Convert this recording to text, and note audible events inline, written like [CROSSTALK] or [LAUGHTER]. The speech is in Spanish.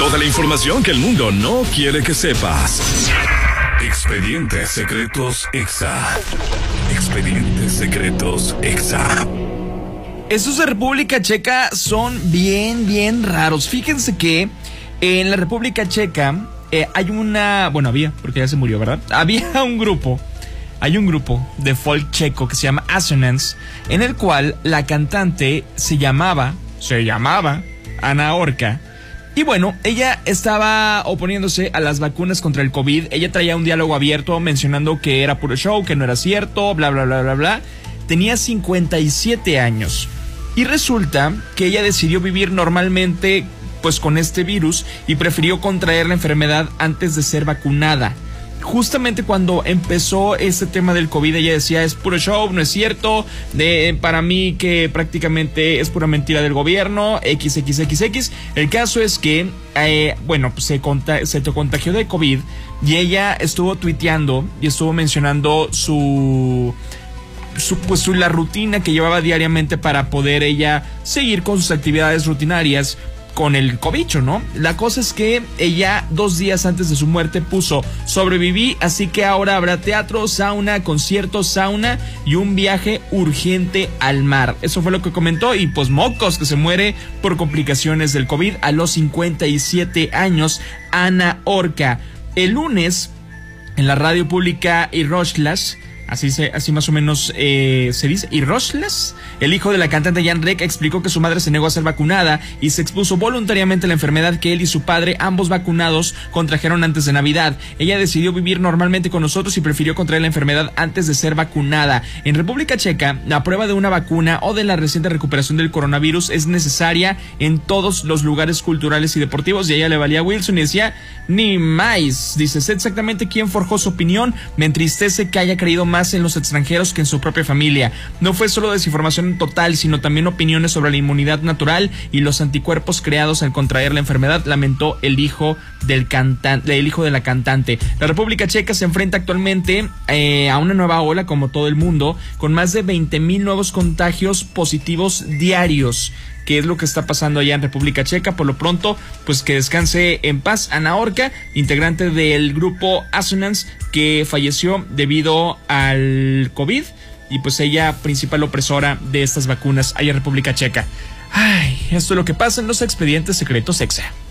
Toda la información que el mundo no quiere que sepas. Expedientes secretos EXA. Expedientes secretos EXA. Estos de República Checa son bien, bien raros. Fíjense que en la República Checa eh, hay una, bueno, había, porque ya se murió, ¿verdad? [LAUGHS] Había un grupo, hay un grupo de folk checo que se llama Assonance, en el cual la cantante se llamaba, se llamaba Ana Orca. Y bueno, ella estaba oponiéndose a las vacunas contra el COVID. Ella traía un diálogo abierto mencionando que era puro show, que no era cierto, bla, bla, bla, bla, bla. Tenía 57 años. Y resulta que ella decidió vivir normalmente pues con este virus y prefirió contraer la enfermedad antes de ser vacunada. Justamente cuando empezó este tema del COVID, ella decía, es puro show, no es cierto, de, para mí que prácticamente es pura mentira del gobierno, XXXX. El caso es que, eh, bueno, pues se, se contagió de COVID y ella estuvo tuiteando y estuvo mencionando su su, pues, su, la rutina que llevaba diariamente para poder ella seguir con sus actividades rutinarias con el cobicho, ¿no? La cosa es que ella dos días antes de su muerte puso sobreviví, así que ahora habrá teatro, sauna, concierto, sauna y un viaje urgente al mar. Eso fue lo que comentó y pues mocos que se muere por complicaciones del COVID a los 57 años, Ana Orca. El lunes en la radio pública y Rochlas así, se, así más o menos eh, se dice. Y Rochles, el hijo de la cantante Jan Reck, explicó que su madre se negó a ser vacunada y se expuso voluntariamente a la enfermedad que él y su padre, ambos vacunados, contrajeron antes de Navidad. Ella decidió vivir normalmente con nosotros y prefirió contraer la enfermedad antes de ser vacunada. En República Checa, la prueba de una vacuna o de la reciente recuperación del coronavirus es necesaria en todos los lugares culturales y deportivos y ella le valía Wilson y decía, ni más. Dice, sé exactamente quién forjó su opinión, me entristece que haya creído más en los extranjeros que en su propia familia. No fue solo desinformación total, sino también opiniones sobre la inmunidad natural y los anticuerpos creados al contraer la enfermedad, lamentó el hijo del cantante, el hijo de la cantante. La República Checa se enfrenta actualmente eh, a una nueva ola, como todo el mundo, con más de 20 mil nuevos contagios positivos diarios qué es lo que está pasando allá en República Checa. Por lo pronto, pues que descanse en paz Ana Orca, integrante del grupo Assonance, que falleció debido al COVID y pues ella principal opresora de estas vacunas allá en República Checa. Ay, esto es lo que pasa en los expedientes secretos EXA.